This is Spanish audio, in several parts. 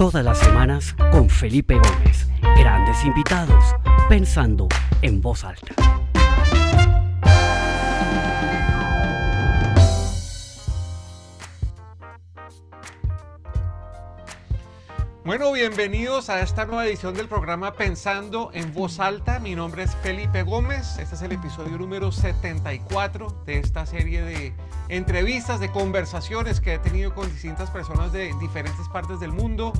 Todas las semanas con Felipe Gómez. Grandes invitados, pensando en voz alta. Bueno, bienvenidos a esta nueva edición del programa Pensando en Voz Alta. Mi nombre es Felipe Gómez. Este es el episodio número 74 de esta serie de entrevistas, de conversaciones que he tenido con distintas personas de diferentes partes del mundo,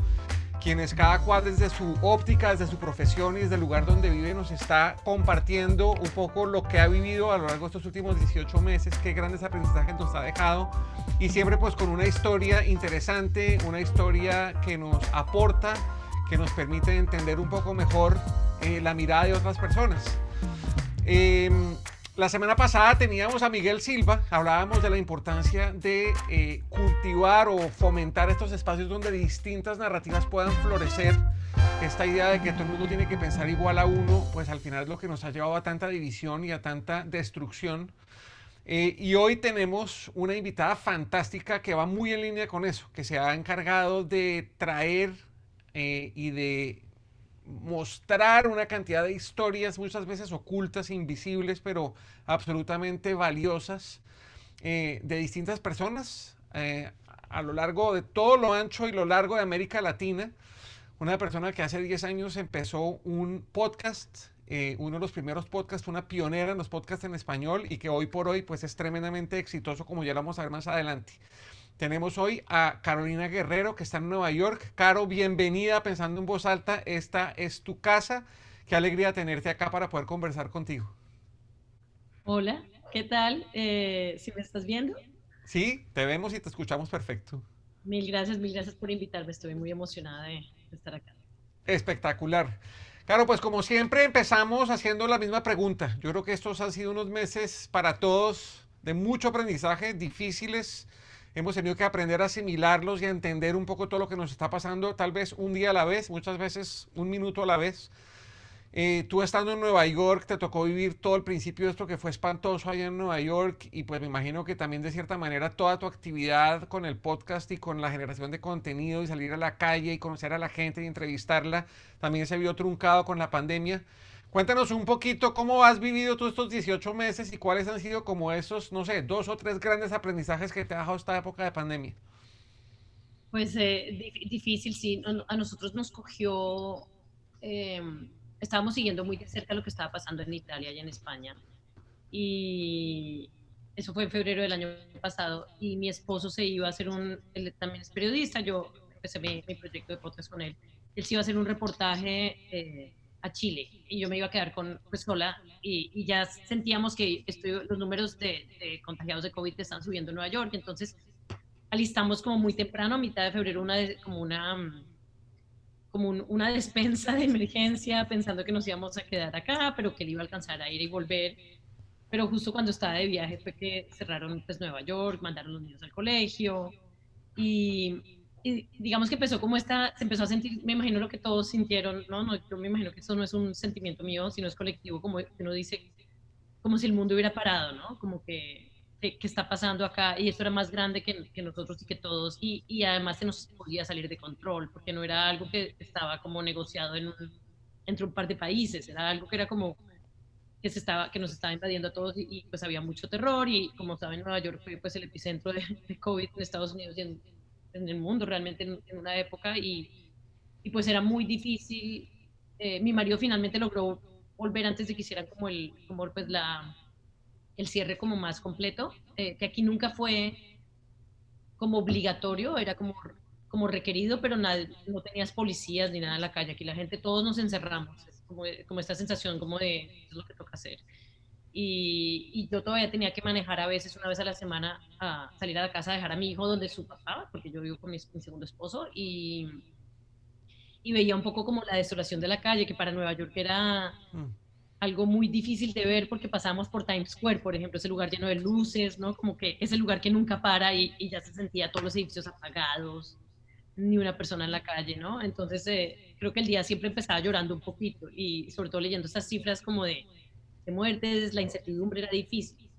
quienes cada cual desde su óptica, desde su profesión y desde el lugar donde vive nos está compartiendo un poco lo que ha vivido a lo largo de estos últimos 18 meses, qué grandes aprendizajes nos ha dejado y siempre pues con una historia interesante, una historia que nos aporta, que nos permite entender un poco mejor eh, la mirada de otras personas. Eh, la semana pasada teníamos a Miguel Silva, hablábamos de la importancia de eh, cultivar o fomentar estos espacios donde distintas narrativas puedan florecer. Esta idea de que todo el mundo tiene que pensar igual a uno, pues al final es lo que nos ha llevado a tanta división y a tanta destrucción. Eh, y hoy tenemos una invitada fantástica que va muy en línea con eso, que se ha encargado de traer eh, y de mostrar una cantidad de historias muchas veces ocultas, invisibles, pero absolutamente valiosas eh, de distintas personas eh, a lo largo de todo lo ancho y lo largo de América Latina. Una persona que hace 10 años empezó un podcast, eh, uno de los primeros podcasts, una pionera en los podcasts en español y que hoy por hoy pues es tremendamente exitoso como ya lo vamos a ver más adelante. Tenemos hoy a Carolina Guerrero, que está en Nueva York. Caro, bienvenida, pensando en voz alta. Esta es tu casa. Qué alegría tenerte acá para poder conversar contigo. Hola, ¿qué tal? Eh, ¿Si me estás viendo? Sí, te vemos y te escuchamos perfecto. Mil gracias, mil gracias por invitarme. Estoy muy emocionada de, de estar acá. Espectacular. Claro, pues como siempre empezamos haciendo la misma pregunta. Yo creo que estos han sido unos meses para todos de mucho aprendizaje, difíciles, hemos tenido que aprender a asimilarlos y a entender un poco todo lo que nos está pasando, tal vez un día a la vez, muchas veces un minuto a la vez. Eh, tú estando en Nueva York, te tocó vivir todo el principio de esto que fue espantoso allá en Nueva York y pues me imagino que también de cierta manera toda tu actividad con el podcast y con la generación de contenido y salir a la calle y conocer a la gente y entrevistarla también se vio truncado con la pandemia. Cuéntanos un poquito cómo has vivido tú estos 18 meses y cuáles han sido como esos, no sé, dos o tres grandes aprendizajes que te ha dejado esta época de pandemia. Pues eh, difícil, sí. A nosotros nos cogió, eh, estábamos siguiendo muy de cerca lo que estaba pasando en Italia y en España. Y eso fue en febrero del año pasado. Y mi esposo se iba a hacer un, él también es periodista, yo empecé mi, mi proyecto de podcast con él. Él se iba a hacer un reportaje. Eh, a Chile y yo me iba a quedar con, pues, sola y, ya sentíamos que estoy, los números de, contagiados de COVID están subiendo en Nueva York, entonces alistamos como muy temprano, a mitad de febrero, una como una como una despensa de emergencia pensando que nos íbamos a quedar acá, pero que él iba a alcanzar a ir y volver. Pero justo cuando estaba de viaje fue que cerraron pues Nueva York, mandaron los niños al colegio y, y digamos que empezó como esta, se empezó a sentir, me imagino lo que todos sintieron, no, no, yo me imagino que eso no es un sentimiento mío, sino es colectivo, como uno dice, como si el mundo hubiera parado, ¿no? Como que, ¿qué está pasando acá? Y esto era más grande que, que nosotros y que todos, y, y, además se nos podía salir de control, porque no era algo que estaba como negociado en entre un par de países, era algo que era como que, se estaba, que nos estaba invadiendo a todos y, pues había mucho terror y como saben Nueva York fue pues el epicentro de, de COVID en Estados Unidos y en, en el mundo realmente en, una época y, y, pues era muy difícil. Eh, mi marido finalmente logró volver antes de que hiciera como el, como pues la, el cierre como más completo, eh, que aquí nunca fue como obligatorio, era como, como requerido, pero nada, no tenías policías ni nada en la calle, aquí la gente, todos nos encerramos, es como, como esta sensación como de es lo que toca hacer. Y, yo todavía tenía que manejar a veces una vez a la semana a salir a la casa a dejar a mi hijo donde su papá, porque yo vivo con mi, segundo esposo, y, y, veía un poco como la desolación de la calle, que para Nueva York era mm. algo muy difícil de ver porque pasamos por Times Square, por ejemplo, ese lugar lleno de luces, ¿no? Como que ese lugar que nunca para y, y ya se sentía todos los edificios apagados, ni una persona en la calle, ¿no? Entonces eh, creo que el día siempre empezaba llorando un poquito y sobre todo leyendo estas cifras como de de muertes, la incertidumbre era difícil.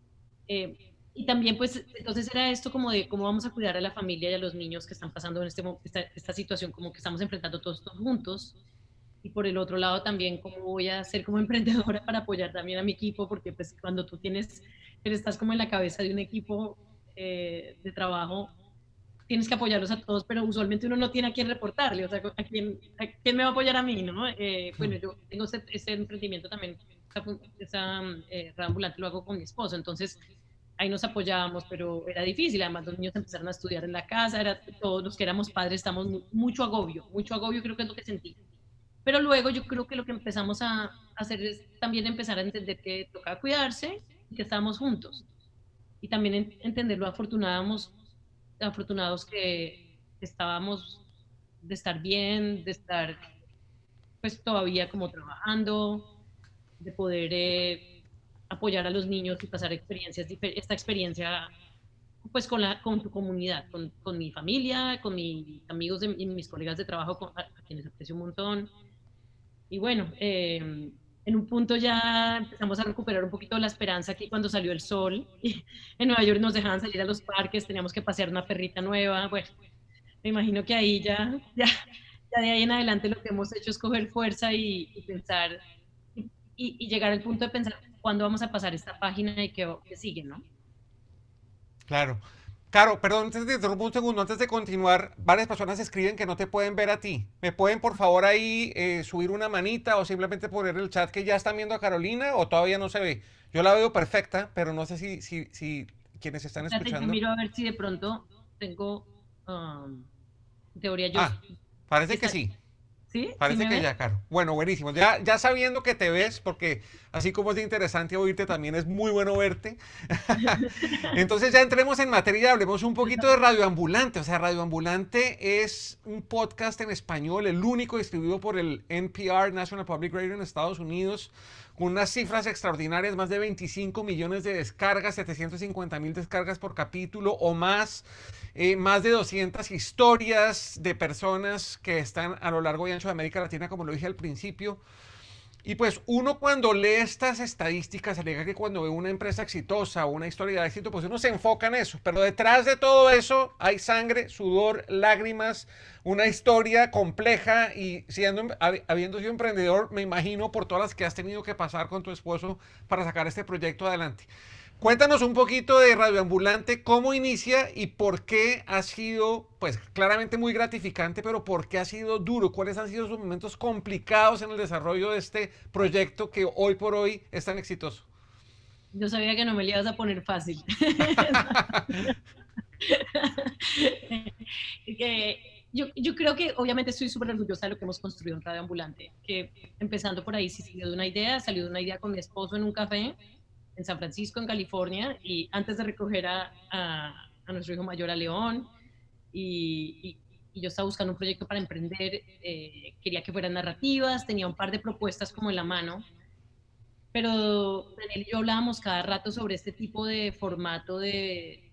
Eh, y también pues entonces era esto como de cómo vamos a cuidar a la familia y a los niños que están pasando en este, esta, esta situación, como que estamos enfrentando todos estos juntos. Y por el otro lado también cómo voy a ser como emprendedora para apoyar también a mi equipo, porque pues cuando tú tienes, estás como en la cabeza de un equipo eh, de trabajo, tienes que apoyarlos a todos, pero usualmente uno no tiene a quién reportarle, o sea, ¿a quién, a quién me va a apoyar a mí? ¿no? Eh, bueno, yo tengo ese, ese emprendimiento también, esa, eh, ambulante lo hago con mi esposo, entonces ahí nos apoyábamos, pero era difícil, además los niños empezaron a estudiar en la casa, era, todos los que éramos padres estamos mucho agobio, mucho agobio creo que es lo que sentí. Pero luego yo creo que lo que empezamos a hacer es también empezar a entender que tocaba cuidarse y que estábamos juntos. Y también entender lo afortunados, afortunados que estábamos de estar bien, de estar pues todavía como trabajando, de poder eh, apoyar a los niños y pasar experiencias, esta experiencia pues con, la, con tu comunidad, con, con mi familia, con mis amigos y mis colegas de trabajo, a, a quienes aprecio un montón, y bueno, em, en un punto ya empezamos a recuperar un poquito la esperanza aquí cuando salió el sol. Y en Nueva York nos dejaban salir a los parques, teníamos que pasear una perrita nueva. Bueno, me imagino que ahí ya, ya, ya de ahí en adelante lo que hemos hecho es coger fuerza y, pensar y, y, llegar al punto de pensar cuándo vamos a pasar esta página y qué, qué sigue, ¿no? Claro. Caro, perdón, antes de un segundo, antes de continuar, varias personas escriben que no te pueden ver a ti. ¿Me pueden por favor ahí eh, subir una manita o simplemente poner el chat que ya están viendo a Carolina o todavía no se ve? Yo la veo perfecta, pero no sé si, si, si quienes están escuchando. Yo miro a ver si de pronto tengo um, teoría yo. Ah, parece que sí. ¿Sí? Parece que ya, Caro. Bueno, buenísimo. Ya, ya sabiendo que te ves, porque así como es interesante oírte, también es muy bueno verte. Entonces ya entremos en materia, hablemos un poquito de Radioambulante. O sea, Radioambulante es un podcast en español, el único distribuido por el NPR, National Public Radio en Estados Unidos, unas cifras extraordinarias, más de 25 millones de descargas, 750 mil descargas por capítulo o más. Eh, más de 200 historias de personas que están a lo largo y ancho de América Latina, como lo dije al principio. Y pues uno cuando lee estas estadísticas, alega que cuando ve una empresa exitosa o una historia de éxito, pues uno se enfoca en eso. Pero detrás de todo eso hay sangre, sudor, lágrimas, una historia compleja y siendo, habiendo sido emprendedor, me imagino por todas las que has tenido que pasar con tu esposo para sacar este proyecto adelante. Cuéntanos un poquito de Radioambulante, cómo inicia y por qué ha sido, pues claramente muy gratificante, pero por qué ha sido duro, cuáles han sido sus momentos complicados en el desarrollo de este proyecto que hoy por hoy es tan exitoso. Yo sabía que no me lo ibas a poner fácil. yo, yo, creo que obviamente estoy súper orgullosa de lo que hemos construido en Radio Ambulante, que empezando por ahí sí salió de una idea, salió de una idea con mi esposo en un café en San Francisco, en California, y antes de recoger a, a, nuestro hijo mayor a León, y, yo estaba buscando un proyecto para emprender, eh, quería que fueran narrativas, tenía un par de propuestas como en la mano, pero Daniel y yo hablábamos cada rato sobre este tipo de formato de,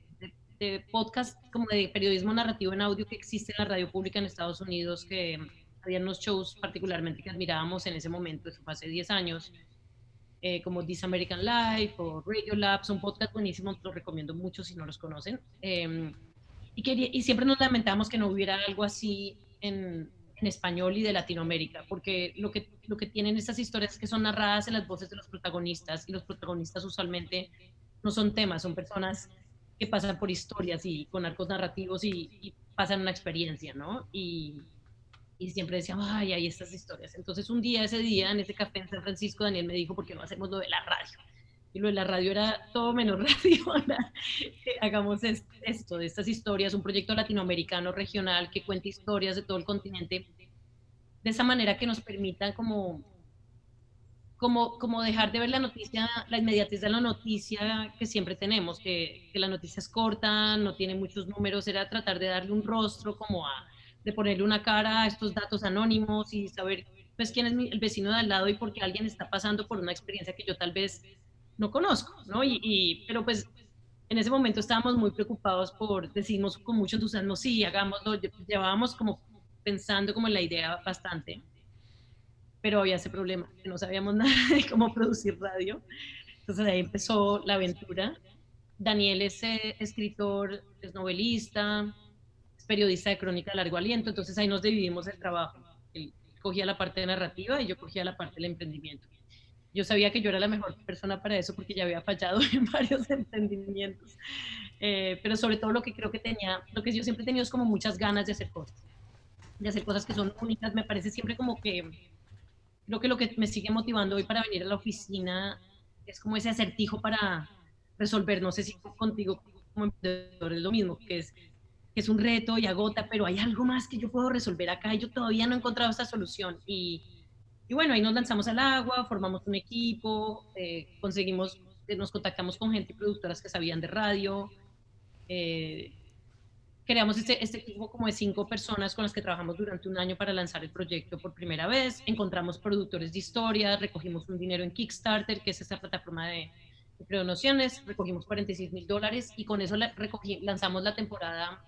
de, podcast, como de periodismo narrativo en audio que existe en la radio pública en Estados Unidos, que había unos shows particularmente que admirábamos en ese momento, eso fue hace 10 años, eh, como This American Life o Radio Lab, son podcast buenísimos, los recomiendo mucho si no los conocen. Em, y, quería, y siempre nos lamentamos que no hubiera algo así en, en, español y de Latinoamérica, porque lo que, lo que tienen estas historias es que son narradas en las voces de los protagonistas y los protagonistas usualmente no son temas, son personas que pasan por historias y con arcos narrativos y, y pasan una experiencia, ¿no? Y, y siempre decíamos, ay, hay estas historias. Entonces un día, ese día, en ese café en San Francisco, Daniel me dijo, ¿por qué no hacemos lo de la radio? Y lo de la radio era todo menos radio. Hagamos esto, de estas historias, un proyecto latinoamericano regional que cuente historias de todo el continente, de esa manera que nos permita como, como, como dejar de ver la noticia, la inmediatez de la noticia que siempre tenemos, que, que la noticia es corta, no tiene muchos números, era tratar de darle un rostro como a de ponerle una cara a estos datos anónimos y saber pues quién es el vecino de al lado y por qué alguien está pasando por una experiencia que yo tal vez no conozco, ¿no? Y, pero pues en ese momento estábamos muy preocupados por, decimos con mucho entusiasmo, sí, hagámoslo, llevábamos como pensando como en la idea bastante, pero había ese problema, que no sabíamos nada de cómo producir radio, entonces ahí empezó la aventura. Daniel es eh, escritor, es novelista, periodista de crónica de largo aliento, entonces ahí nos dividimos el trabajo. Él cogía la parte narrativa y yo cogía la parte del emprendimiento. Yo sabía que yo era la mejor persona para eso porque ya había fallado en varios emprendimientos, eh, pero sobre todo lo que creo que tenía, lo que yo siempre he tenido es como muchas ganas de hacer cosas, de hacer cosas que son únicas. Me parece siempre como que, creo que lo que me sigue motivando hoy para venir a la oficina es como ese acertijo para resolver. No sé si contigo como emprendedor es lo mismo, que es, que es un reto y agota, pero hay algo más que yo puedo resolver acá y yo todavía no he encontrado esa solución. Y, y bueno, ahí nos lanzamos al agua, formamos un equipo, eh, conseguimos, eh, nos contactamos con gente y productoras que sabían de radio. Eh, creamos este, este, equipo como de cinco personas con las que trabajamos durante un año para lanzar el proyecto por primera vez. Encontramos productores de historia, recogimos un dinero en Kickstarter, que es esta plataforma de, de nociones, recogimos 46 mil dólares y con eso la, recogí, lanzamos la temporada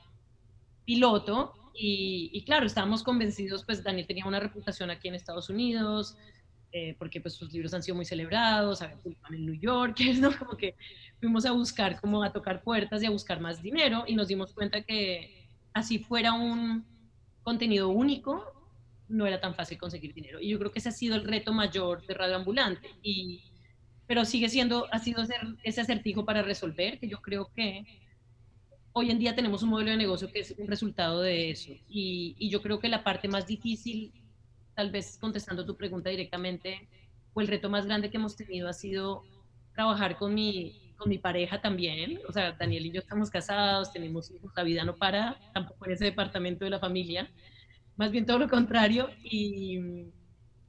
piloto y, claro, estábamos convencidos, pues Daniel tenía una reputación aquí en Estados Unidos, eh, porque pues sus libros han sido muy celebrados, en New York, ¿no? Como que fuimos a buscar, como a tocar puertas y a buscar más dinero y nos dimos cuenta que así fuera un contenido único, no era tan fácil conseguir dinero. Y yo creo que ese ha sido el reto mayor de Radio Ambulante. Y, pero sigue siendo, ha sido ese acertijo para resolver, que yo creo que hoy en día tenemos un modelo de negocio que es un resultado de eso. Y, y yo creo que la parte más difícil tal vez contestando tu pregunta directamente, o el reto más grande que hemos tenido ha sido trabajar con mi, con mi pareja también. O sea, Daniel y yo estamos casados, tenemos hijos, la vida no para, tampoco en ese departamento de la familia, más bien todo lo contrario. Y,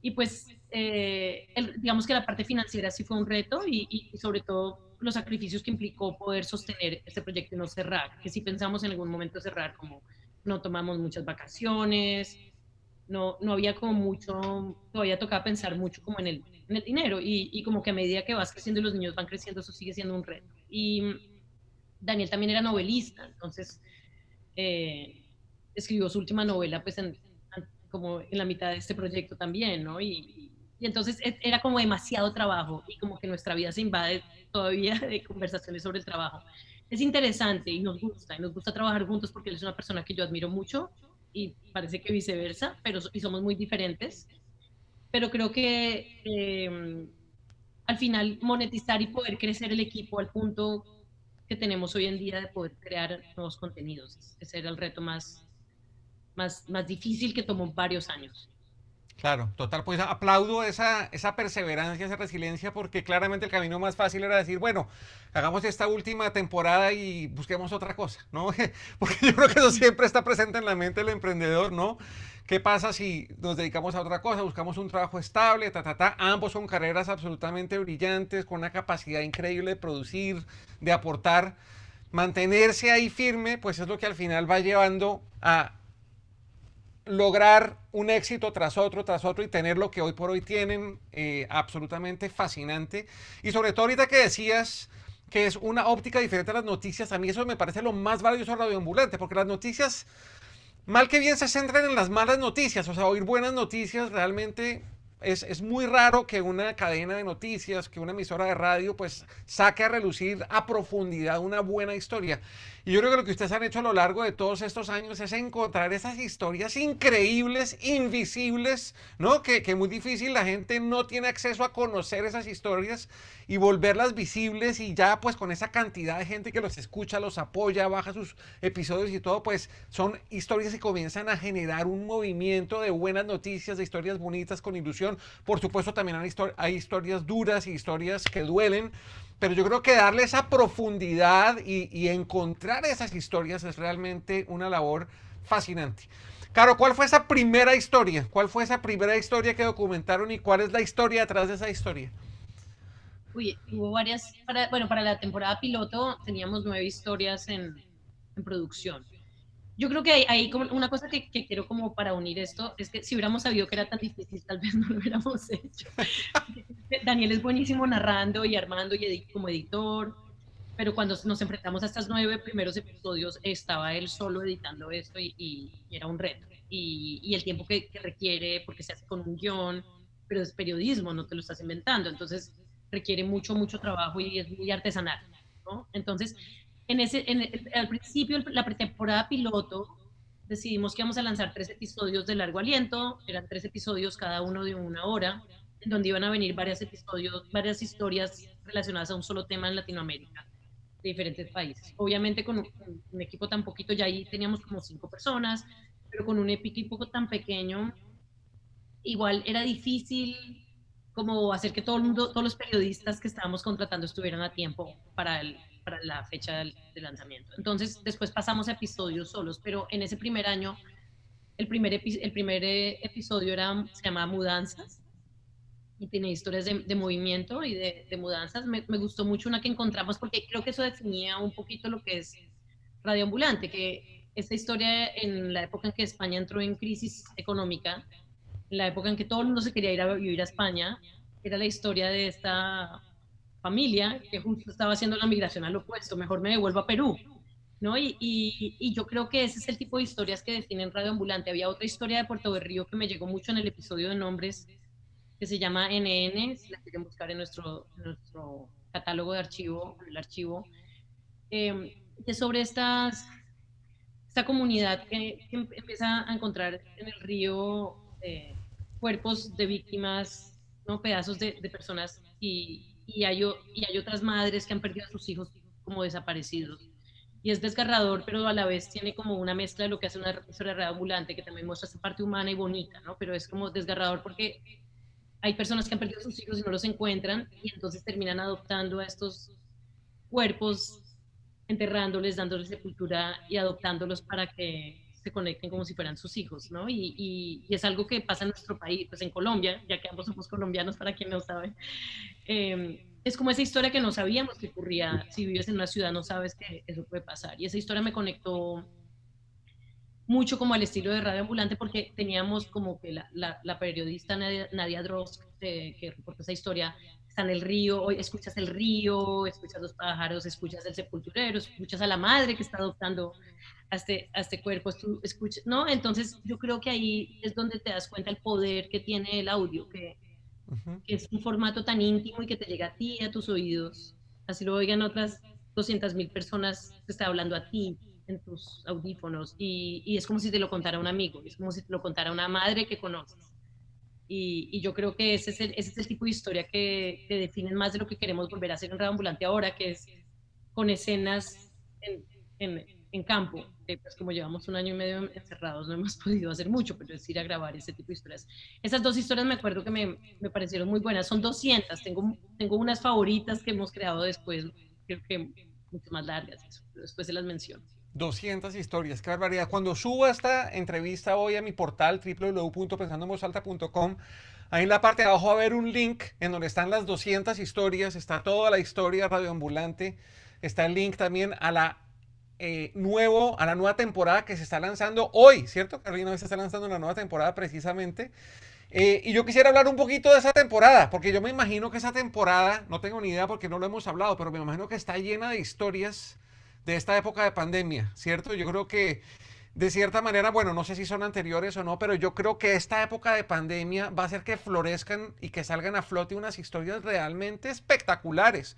y pues, eh, digamos que la parte financiera sí fue un reto y, y, sobre todo los sacrificios que implicó poder sostener este proyecto y no cerrar, que si pensamos en algún momento cerrar, como no tomamos muchas vacaciones, no, no había como mucho, todavía tocaba pensar mucho como en el, en el dinero y, y, como que a medida que vas creciendo y los niños van creciendo, eso sigue siendo un reto. Y Daniel también era novelista, entonces eh, escribió su última novela pues en, como en la mitad de este proyecto también, ¿no? Y, y entonces e, era como demasiado trabajo y como que nuestra vida se invade todavía de conversaciones sobre el trabajo. Es interesante y nos gusta, y nos gusta trabajar juntos porque él es una persona que yo admiro mucho y parece que viceversa, pero y somos muy diferentes. Pero creo que eh, al final monetizar y poder crecer el equipo al punto que tenemos hoy en día de poder crear nuevos contenidos, ese era el reto más, más, más difícil que tomó varios años. Claro, total, pues aplaudo esa, esa perseverancia, esa resiliencia, porque claramente el camino más fácil era decir, bueno, hagamos esta última temporada y busquemos otra cosa, ¿no? Porque yo creo que eso siempre está presente en la mente del emprendedor, ¿no? ¿Qué pasa si nos dedicamos a otra cosa? Buscamos un trabajo estable, ta, ta, ta. Ambos son carreras absolutamente brillantes, con una capacidad increíble de producir, de aportar. Mantenerse ahí firme, pues es lo que al final va llevando a lograr un éxito tras otro, tras otro y tener lo que hoy por hoy tienen, eh, absolutamente fascinante. Y sobre todo ahorita que decías que es una óptica diferente a las noticias, a mí eso me parece lo más valioso radioambulante, porque las noticias, mal que bien, se centran en las malas noticias, o sea, oír buenas noticias realmente es, es, muy raro que una cadena de noticias, que una emisora de radio, pues saque a relucir a profundidad una buena historia. Y yo creo que lo que ustedes han hecho a lo largo de todos estos años es encontrar esas historias increíbles, invisibles, ¿no? Que, que muy difícil la gente no tiene acceso a conocer esas historias y volverlas visibles y ya pues con esa cantidad de gente que los escucha, los apoya, baja sus episodios y todo, pues son historias que comienzan a generar un movimiento de buenas noticias, de historias bonitas con ilusión. Por supuesto también hay, historias duras y historias que duelen, pero yo creo que darle esa profundidad y, encontrar esas historias es realmente una labor fascinante. Caro, ¿cuál fue esa primera historia? ¿Cuál fue esa primera historia que documentaron y cuál es la historia detrás de esa historia? Uy, hubo varias, para, bueno, para la temporada piloto teníamos nueve historias en producción yo creo que hay, hay, como una cosa que, que, quiero como para unir esto, es que si hubiéramos sabido que era tan difícil, tal vez no lo hubiéramos hecho. Daniel es buenísimo narrando y armando y como editor, pero cuando nos enfrentamos a estas nueve primeros episodios, estaba él solo editando esto y, y, era un reto. Y, y el tiempo que, que, requiere, porque se hace con un guion, pero es periodismo, no te lo estás inventando, entonces requiere mucho, mucho trabajo y es muy artesanal. ¿no? Entonces, en ese, en al principio, la pretemporada piloto, decidimos que íbamos a lanzar tres episodios de largo aliento, eran tres episodios cada uno de una hora, en donde iban a venir varios episodios, varias historias relacionadas a un solo tema en Latinoamérica, de diferentes países. Obviamente con un, equipo tan poquito, ya ahí teníamos como cinco personas, pero con un equipo tan pequeño, igual era difícil como hacer que todo el mundo, todos los periodistas que estábamos contratando estuvieran a tiempo para, el, para la fecha del, lanzamiento. Entonces, después pasamos a episodios solos, pero en ese primer año, el primer, el primer eh, episodio era, se llamaba Mudanzas y tiene historias de, movimiento y de, mudanzas. Me, me, gustó mucho una que encontramos porque creo que eso definía un poquito lo que es radioambulante, que esta historia en la época en que España entró en crisis económica, en la época en que todo el mundo se quería ir a vivir a España, era la historia de esta familia que justo estaba haciendo la migración al opuesto, mejor me devuelvo a Perú. ¿no? Y, y, y, yo creo que ese es el tipo de historias que definen Radio Ambulante. Había otra historia de Puerto Berrío que me llegó mucho en el episodio de nombres, que se llama NN, si la quieren buscar en nuestro, nuestro catálogo de archivo, el archivo, eh, que sobre estas, esta comunidad que, empieza a encontrar en el río eh, cuerpos de víctimas, ¿no? pedazos de, de personas y, y, hay, y hay otras madres que han perdido a sus hijos como desaparecidos. Y es desgarrador, pero a la vez tiene como una mezcla de lo que hace una historia ambulante, que también muestra esa parte humana y bonita, ¿no? Pero es como desgarrador porque hay personas que han perdido a sus hijos y no los encuentran y entonces terminan adoptando a estos cuerpos, enterrándoles, dándoles sepultura y adoptándolos para que se conecten como si fueran sus hijos, ¿no? Y, y, es algo que pasa en nuestro país, pues en Colombia, ya que ambos somos colombianos, para quien no sabe. Eh, es como esa historia que no sabíamos que ocurría. Si vives en una ciudad no sabes que eso puede pasar. Y esa historia me conectó mucho como al estilo de Radio Ambulante porque teníamos como que la, la, periodista Nadia, Nadia Dross, eh, que reporta esa historia, está en el río, escuchas el río, escuchas los pájaros, escuchas el sepulturero, escuchas a la madre que está adoptando a este, a este cuerpo, tú escuchas, ¿no? Entonces yo creo que ahí es donde te das cuenta el poder que tiene el audio, que, que es un formato tan íntimo y que te llega a ti, a tus oídos, así lo oigan otras 200 mil personas, te está hablando a ti en tus audífonos y, y, es como si te lo contara un amigo, es como si te lo contara una madre que conoces. Y, yo creo que ese es, el, ese es el tipo de historia que, que, definen más de lo que queremos volver a hacer en Radio Ambulante ahora, que es con escenas en, en, en campo. Que pues como llevamos un año y medio encerrados, no hemos podido hacer mucho, pero es ir a grabar ese tipo de historias. Esas dos historias me acuerdo que me, me parecieron muy buenas. Son 200, tengo, tengo unas favoritas que hemos creado después, creo que mucho más largas, después se las menciono. 200 historias, qué barbaridad. Cuando suba esta entrevista hoy a mi portal www.pensandomosalta.com, ahí en la parte de abajo va a haber un link en donde están las 200 historias, está toda la historia radioambulante, está el link también a la eh, nuevo, a la nueva temporada que se está lanzando hoy, ¿cierto? Carolina, hoy se está lanzando una nueva temporada precisamente. Eh, y yo quisiera hablar un poquito de esa temporada, porque yo me imagino que esa temporada, no tengo ni idea porque no lo hemos hablado, pero me imagino que está llena de historias de esta época de pandemia, ¿cierto? Yo creo que de cierta manera, bueno, no sé si son anteriores o no, pero yo creo que esta época de pandemia va a hacer que florezcan y que salgan a flote unas historias realmente espectaculares.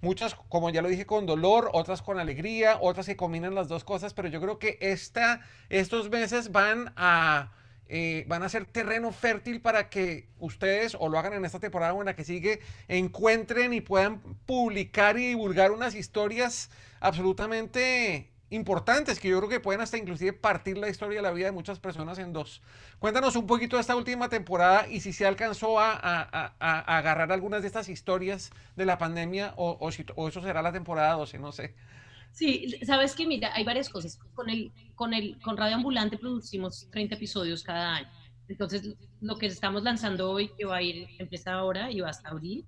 Muchas, como ya lo dije, con dolor, otras con alegría, otras que combinan las dos cosas, pero yo creo que esta, estos meses van a... Eh, van a ser terreno fértil para que ustedes o lo hagan en esta temporada o en la que sigue, encuentren y puedan publicar y divulgar unas historias absolutamente importantes que yo creo que pueden hasta inclusive partir la historia de la vida de muchas personas en dos. Cuéntanos un poquito de esta última temporada y si se alcanzó a, agarrar algunas de estas historias de la pandemia o, o, eso será la temporada 12, no sé. Sí, sabes que mira, hay varias cosas. Con, el, con, el, con Radio Ambulante producimos 30 episodios cada año. Entonces, lo que estamos lanzando hoy, que va a ir, empieza ahora y va hasta abril,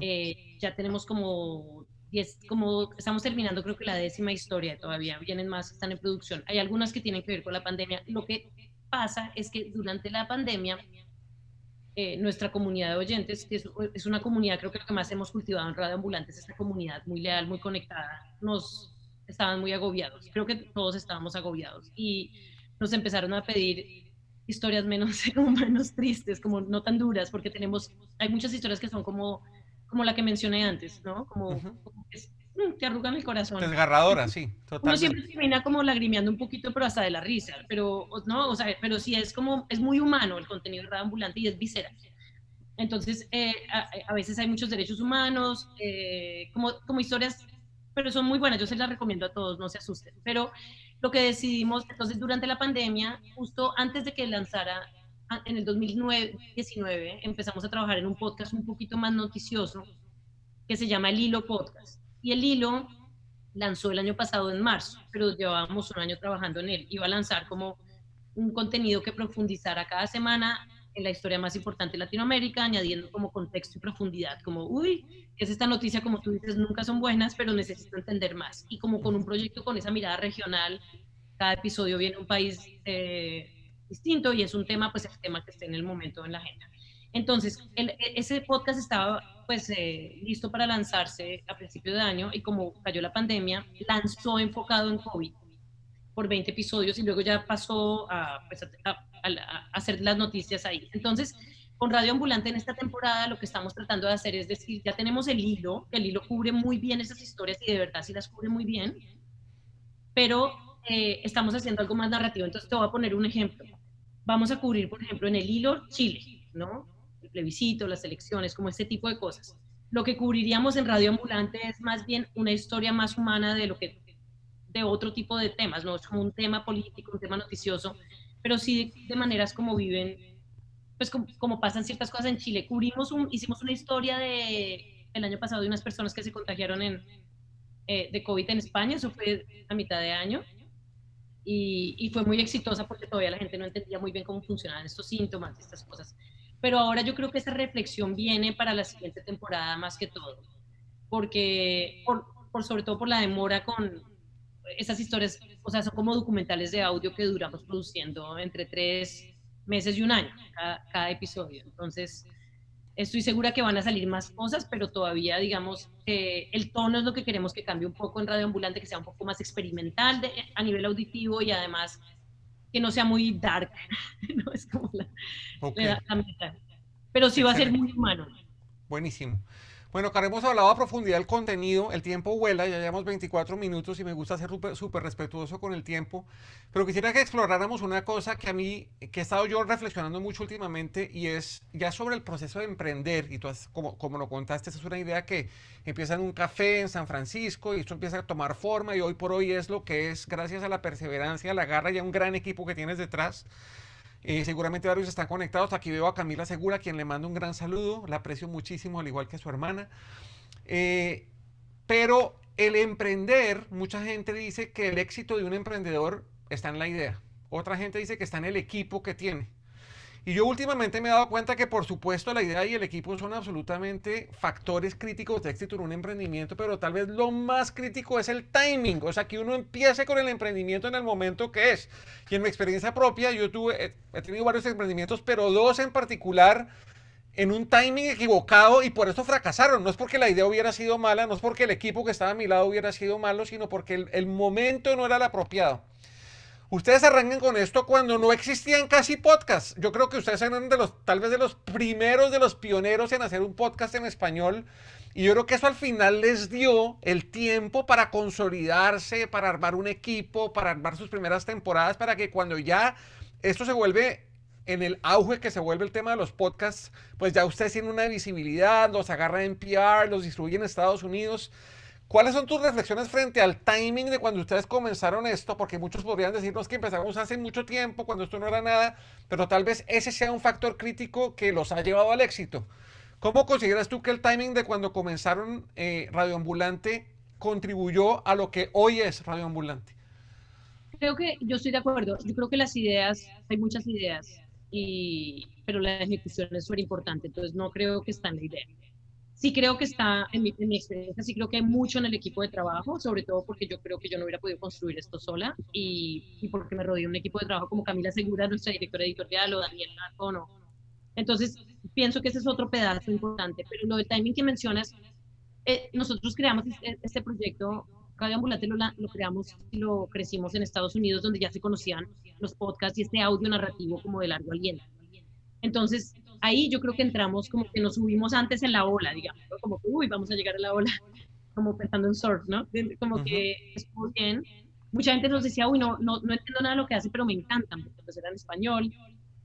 eh, ya tenemos como y es como estamos terminando creo que la décima historia todavía, vienen más, están en producción. Hay algunas que tienen que ver con la pandemia. Lo que pasa es que durante la pandemia, eh, nuestra comunidad de oyentes, que es, una comunidad, creo que lo que más hemos cultivado en Radio Ambulante es esta comunidad muy leal, muy conectada, nos estaban muy agobiados. Creo que todos estábamos agobiados y nos empezaron a pedir historias menos, menos tristes, como no tan duras, porque tenemos, hay muchas historias que son como como la que mencioné antes, ¿no? Como, mm, te arrugan el corazón. Desgarradora, sí, totalmente. Uno siempre termina como lagrimeando un poquito, pero hasta de la risa, pero no, o sea, pero sí es como, es muy humano el contenido Ambulante y es visceral. Entonces, eh, a, veces hay muchos derechos humanos, eh, como, como historias, pero son muy buenas, yo se las recomiendo a todos, no se asusten. Pero lo que decidimos, entonces durante la pandemia, justo antes de que lanzara, en el 2019, empezamos a trabajar en un podcast un poquito más noticioso que se llama El Hilo Podcast. Y El Hilo lanzó el año pasado en marzo, pero llevábamos un año trabajando en él. Iba a lanzar como un contenido que profundizara cada semana en la historia más importante de Latinoamérica, añadiendo como contexto y profundidad, como, uy, es esta noticia, como tú dices, nunca son buenas, pero necesito entender más. Y como con un proyecto con esa mirada regional, cada episodio viene un país eh, distinto y es un tema, pues el tema que esté en el momento en la agenda. Entonces, el, ese podcast estaba pues eh, listo para lanzarse a principio de año y como cayó la pandemia, lanzó enfocado en COVID por 20 episodios y luego ya pasó a, pues, a, hacer las noticias ahí. Entonces, con Radio Ambulante en esta temporada lo que estamos tratando de hacer es decir, ya tenemos el hilo, el hilo cubre muy bien esas historias y de verdad sí las cubre muy bien, pero eh, estamos haciendo algo más narrativo. Entonces te voy a poner un ejemplo. Vamos a cubrir, por ejemplo, en el hilo Chile, ¿no? El plebiscito, las elecciones, como este tipo de cosas. Lo que cubriríamos en Radio Ambulante es más bien una historia más humana de lo que de otro tipo de temas, no es como un tema político, un tema noticioso, pero sí de, maneras como viven, pues como, pasan ciertas cosas en Chile. Cubrimos un, hicimos una historia de el año pasado de unas personas que se contagiaron en, eh, de COVID en España, eso fue a mitad de año, y, y, fue muy exitosa porque todavía la gente no entendía muy bien cómo funcionaban estos síntomas, estas cosas. Pero ahora yo creo que esa reflexión viene para la siguiente temporada más que todo, porque por, por sobre todo por la demora con, esas historias, o sea, son como documentales de audio que duramos produciendo entre tres meses y un año cada, episodio. Entonces, estoy segura que van a salir más cosas, pero todavía, digamos, el tono es lo que queremos que cambie un poco en Radio Ambulante, que sea un poco más experimental a nivel auditivo y además que no sea muy dark. no es como la, Pero sí va a ser muy humano. Buenísimo. Bueno, Karen, hemos hablado a profundidad del contenido, el tiempo vuela, ya llevamos 24 minutos y me gusta ser súper respetuoso con el tiempo, pero quisiera que exploráramos una cosa que a mí, que he estado yo reflexionando mucho últimamente y es ya sobre el proceso de emprender, y tú como, como lo contaste, es una idea que empieza en un café en San Francisco y esto empieza a tomar forma y hoy por hoy es lo que es gracias a la perseverancia, a la garra y a un gran equipo que tienes detrás. Eh, seguramente varios están conectados. Aquí veo a Camila Segura, quien le mando un gran saludo. La aprecio muchísimo, al igual que a su hermana. Eh, pero el emprender, mucha gente dice que el éxito de un emprendedor está en la idea. Otra gente dice que está en el equipo que tiene. Y yo últimamente me he dado cuenta que por supuesto la idea y el equipo son absolutamente factores críticos de éxito en un emprendimiento, pero tal vez lo más crítico es el timing, o sea, que uno empiece con el emprendimiento en el momento que es. Y en mi experiencia propia, yo tuve, he tenido varios emprendimientos, pero dos en particular en un timing equivocado y por eso fracasaron. No es porque la idea hubiera sido mala, no es porque el equipo que estaba a mi lado hubiera sido malo, sino porque el, el momento no era el apropiado. Ustedes arrancan con esto cuando no existían casi podcasts. Yo creo que ustedes eran de los, tal vez de los primeros, de los pioneros en hacer un podcast en español. Y yo creo que eso al final les dio el tiempo para consolidarse, para armar un equipo, para armar sus primeras temporadas, para que cuando ya esto se vuelve en el auge que se vuelve el tema de los podcasts, pues ya ustedes tienen una visibilidad, los agarra en PR, los distribuyen en Estados Unidos. ¿Cuáles son tus reflexiones frente al timing de cuando ustedes comenzaron esto? Porque muchos podrían decirnos que empezamos hace mucho tiempo, cuando esto no era nada, pero tal vez ese sea un factor crítico que los ha llevado al éxito. ¿Cómo consideras tú que el timing de cuando comenzaron eh, Radioambulante contribuyó a lo que hoy es Radioambulante? Creo que yo estoy de acuerdo. Yo creo que las ideas, hay muchas ideas, y, pero la ejecución es súper importante. Entonces no creo que está en la idea sí creo que está, en mi, experiencia, sí creo que hay mucho en el equipo de trabajo, sobre todo porque yo creo que yo no hubiera podido construir esto sola y, y porque me rodeé un equipo de trabajo como Camila Segura, nuestra directora editorial, o Daniel Narcono. Entonces, pienso que ese es otro pedazo importante, pero lo del timing que mencionas, eh, nosotros creamos este, este proyecto, Radio Ambulante lo, lo creamos y lo crecimos en Estados Unidos, donde ya se conocían los podcasts y este audio narrativo como de largo aliento. Entonces, ahí yo creo que entramos como que nos subimos antes en la ola, digamos, como que, uy, vamos a llegar a la ola. como pensando en surf, ¿no? Como que estuvo bien. Mucha gente nos decía, uy, no, no, no entiendo nada de lo que hace, pero me encantan, porque pues era en español,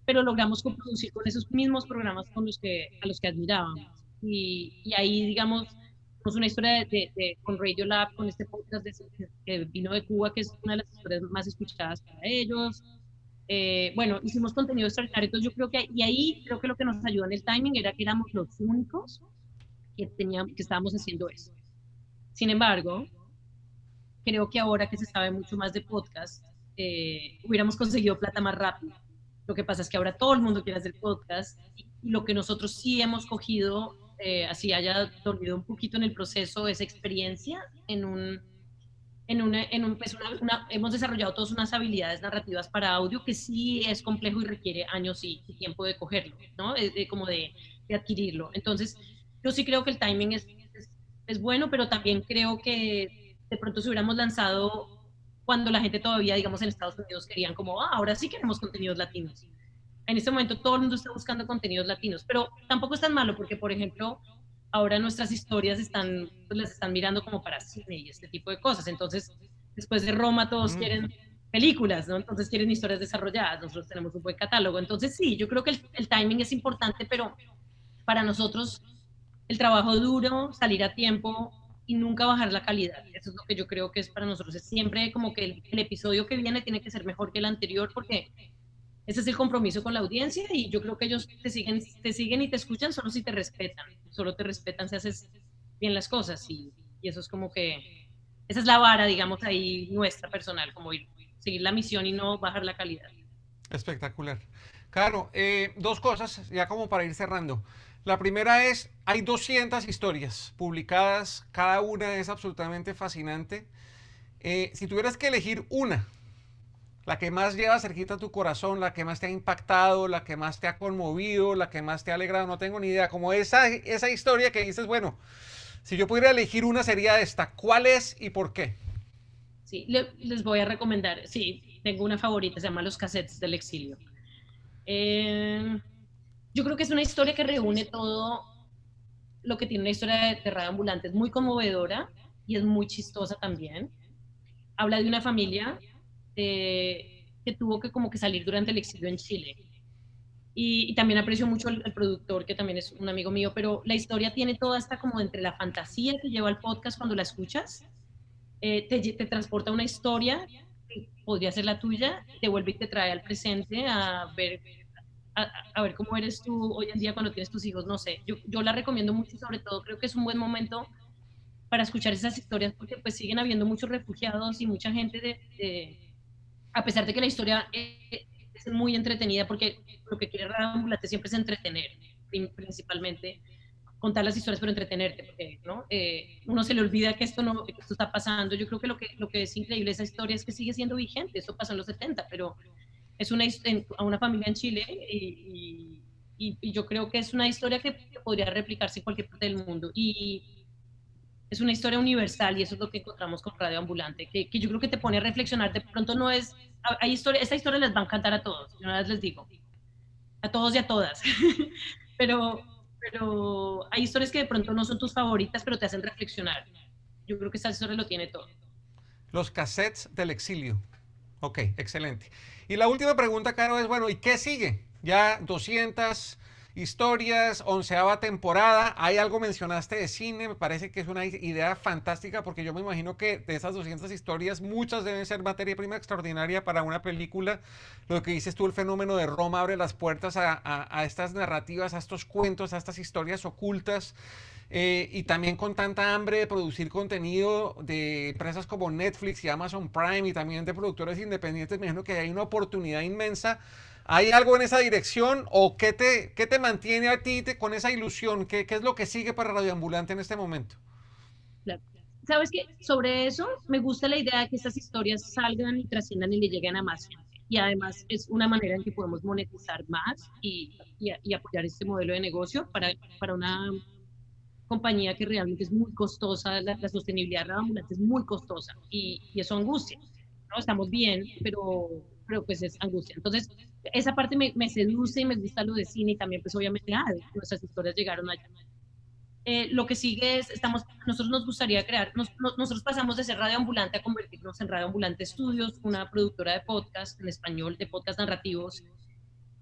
pero logramos coproducir con esos mismos programas con los que, a los que admirábamos. Y, y ahí, digamos, tenemos una historia de, con Radio Lab, con este podcast que vino de Cuba, que es una de las historias más escuchadas para ellos. Eh, bueno, hicimos contenido extraordinario, entonces yo creo que, y ahí creo que lo que nos ayudó en el timing era que éramos los únicos que, teníamos, que estábamos haciendo eso. Sin embargo, creo que ahora que se sabe mucho más de podcast, eh, hubiéramos conseguido plata más rápido. Lo que pasa es que ahora todo el mundo quiere hacer podcast y, lo que nosotros sí hemos cogido, eh, así haya dormido un poquito en el proceso, es experiencia en un... En, una, en un, pues una, hemos desarrollado todas unas habilidades narrativas para audio que sí es complejo y requiere años y, tiempo de cogerlo, ¿no? De, como de, de, adquirirlo. Entonces, yo sí creo que el timing es, es, bueno, pero también creo que de pronto si hubiéramos lanzado cuando la gente todavía, digamos, en Estados Unidos querían como, ah, ahora sí queremos contenidos latinos. En este momento todo el mundo está buscando contenidos latinos, pero tampoco es tan malo porque, por ejemplo, ahora nuestras historias están, pues las están mirando como para cine y este tipo de cosas. Entonces, después de Roma todos mm. quieren películas, ¿no? Entonces quieren historias desarrolladas, nosotros tenemos un buen catálogo. Entonces, sí, yo creo que el, el timing es importante, pero para nosotros el trabajo duro, salir a tiempo y nunca bajar la calidad. Eso es lo que yo creo que es para nosotros. Es siempre como que el, episodio que viene tiene que ser mejor que el anterior porque ese es el compromiso con la audiencia y yo creo que ellos te siguen, te siguen y te escuchan solo si te respetan. Solo te respetan si haces bien las cosas y, eso es como que, esa es la vara, digamos, ahí nuestra personal, como ir, seguir la misión y no bajar la calidad. Espectacular. Claro, eh, dos cosas, ya como para ir cerrando. La primera es, hay 200 historias publicadas, cada una es absolutamente fascinante. Eh, si tuvieras que elegir una, la que más lleva cerquita a tu corazón, la que más te ha impactado, la que más te ha conmovido, la que más te ha alegrado, no tengo ni idea, como esa, esa historia que dices, bueno, si yo pudiera elegir una sería esta, ¿cuál es y por qué? Sí, les voy a recomendar, sí, tengo una favorita, se llama Los Cassettes del Exilio. Eh, yo creo que es una historia que reúne todo lo que tiene una historia de, radio ambulante. Es muy conmovedora y es muy chistosa también. Habla de una familia eh, que tuvo que como que salir durante el exilio en Chile. Y, también aprecio mucho al, productor, que también es un amigo mío, pero la historia tiene toda esta como entre la fantasía que lleva el podcast cuando la escuchas, eh, te, te, transporta una historia que podría ser la tuya, te vuelve y te trae al presente a ver a, ver cómo eres tú hoy en día cuando tienes tus hijos, no sé. Yo, yo la recomiendo mucho y sobre todo creo que es un buen momento para escuchar esas historias porque pues siguen habiendo muchos refugiados y mucha gente de, a pesar de que la historia es, muy entretenida porque lo que quiere Radio Ambulante siempre es entretener, principalmente contar las historias pero entretenerte, porque ¿no? Eh, uno se le olvida que esto no que esto está pasando. Yo creo que lo que lo que es increíble esa historia es que sigue siendo vigente. Eso pasó en los 70, pero es una, a una familia en Chile y, y, yo creo que es una historia que podría replicarse en cualquier parte del mundo. Y es una historia universal y eso es lo que encontramos con Radio Ambulante, que, que yo creo que te pone a reflexionar. De pronto no es, hay historia, esta historia les va a encantar a todos, yo una vez les digo, a todos y a todas, pero, pero hay historias que de pronto no son tus favoritas, pero te hacen reflexionar. Yo creo que esta historia lo tiene todo. Los cassettes del exilio. Ok, excelente. Y la última pregunta, Caro, es, bueno, ¿y qué sigue? Ya 200 historias, onceava temporada. Hay algo mencionaste de cine, me parece que es una idea fantástica porque yo me imagino que de esas 200 historias muchas deben ser materia prima extraordinaria para una película. Lo que dices tú, el fenómeno de Roma abre las puertas a, a estas narrativas, a estos cuentos, a estas historias ocultas. Eh, y también con tanta hambre de producir contenido de empresas como Netflix y Amazon Prime y también de productores independientes, me imagino que hay una oportunidad inmensa. ¿Hay algo en esa dirección o qué te, qué te mantiene a ti con esa ilusión? ¿Qué, ¿Qué, es lo que sigue para Radioambulante en este momento? Sabes que sobre eso me gusta la idea de que estas historias salgan y trasciendan y le lleguen a más Y además es una manera en que podemos monetizar más y, y, y apoyar este modelo de negocio para, para una compañía que realmente es muy costosa, la, sostenibilidad de ambulante es muy costosa y, y, eso angustia. ¿no? Estamos bien, pero, pero pues es angustia. Entonces, esa parte me, me, seduce y me gusta lo de cine y también pues obviamente, ah, nuestras historias llegaron allá. eh, lo que sigue es, estamos, nosotros nos gustaría crear, nosotros pasamos de ser radio ambulante a convertirnos en radio ambulante estudios, una productora de podcast en español, de podcast narrativos.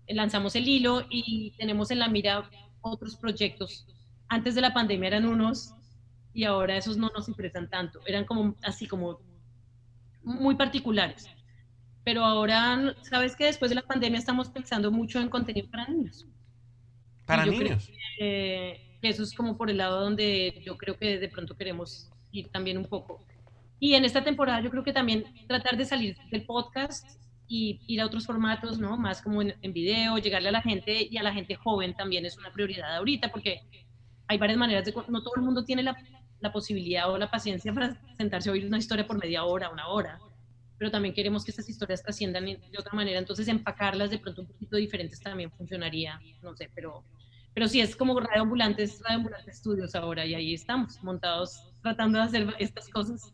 Lanzamos el hilo y tenemos en la mira otros proyectos. Antes de la pandemia eran unos y ahora esos no nos interesan tanto, eran como así como muy particulares. Pero ahora, ¿sabes que Después de la pandemia estamos pensando mucho en contenido para niños. Para niños. que, eso es como por el lado donde yo creo que de pronto queremos ir también un poco. Y en esta temporada yo creo que también tratar de salir del podcast y ir a otros formatos, ¿no? Más como en, en, video, llegarle a la gente y a la gente joven también es una prioridad ahorita porque hay varias maneras de... No todo el mundo tiene la, la posibilidad o la paciencia para sentarse a oír una historia por media hora, una hora, pero también queremos que estas historias trasciendan de otra manera, entonces empacarlas de pronto un poquito diferentes también funcionaría, no sé, pero pero sí, es como Radio Ambulantes, Radio Ambulantes Estudios ahora, y ahí estamos, montados, tratando de hacer estas cosas.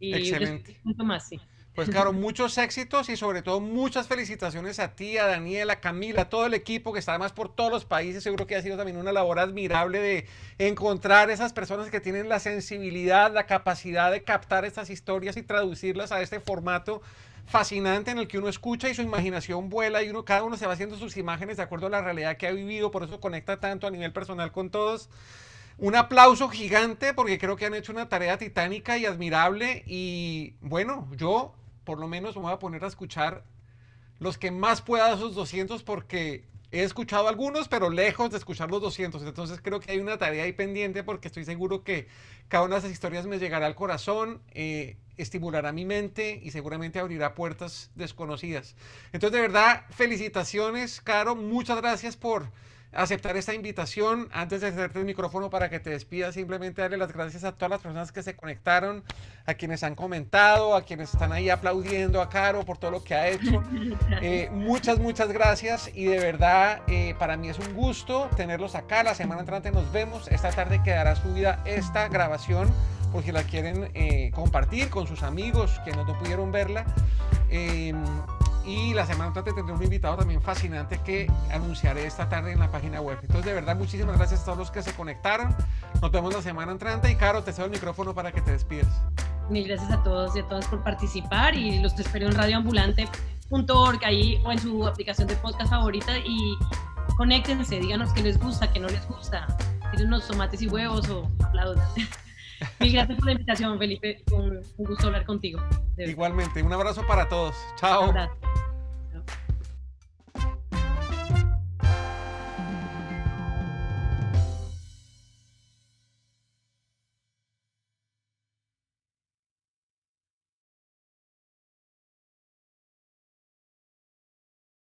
Y Excelente. más, sí. Pues claro, muchos éxitos y sobre todo muchas felicitaciones a ti, a Daniela, a Camila, a todo el equipo que está además por todos los países. Seguro que ha sido también una labor admirable de encontrar esas personas que tienen la sensibilidad, la capacidad de captar estas historias y traducirlas a este formato fascinante en el que uno escucha y su imaginación vuela y uno, cada uno se va haciendo sus imágenes de acuerdo a la realidad que ha vivido, por eso conecta tanto a nivel personal con todos. Un aplauso gigante porque creo que han hecho una tarea titánica y admirable y bueno, yo por lo menos me voy a poner a escuchar los que más pueda esos 200 porque he escuchado algunos, pero lejos de escuchar los 200. Entonces creo que hay una tarea ahí pendiente porque estoy seguro que cada una de esas historias me llegará al corazón. Eh, estimulará mi mente y seguramente abrirá puertas desconocidas. Entonces, de verdad, felicitaciones, Caro. Muchas gracias por aceptar esta invitación. Antes de hacerte el micrófono para que te despidas, simplemente darle las gracias a todas las personas que se conectaron, a quienes han comentado, a quienes están ahí aplaudiendo a Caro por todo lo que ha hecho. Eh, muchas, muchas gracias y de verdad eh, para mí es un gusto tenerlos acá. La semana entrante nos vemos. Esta tarde quedará subida esta grabación por si la quieren eh, compartir con sus amigos que no, pudieron verla. Y la semana entrante tendré un invitado también fascinante que anunciaré esta tarde en la página web. Entonces, de verdad, muchísimas gracias a todos los que se conectaron. Nos vemos la semana entrante y, Caro, te cedo el micrófono para que te despidas. Mil gracias a todos y a todas por participar y los te espero en radioambulante.org ahí o en su aplicación de podcast favorita y conéctense, díganos qué les gusta, qué no les gusta. ¿Tienen unos tomates y huevos o aplaudan? Mil gracias por la invitación, Felipe. Un, gusto hablar contigo. Igualmente, un abrazo para todos. Chao.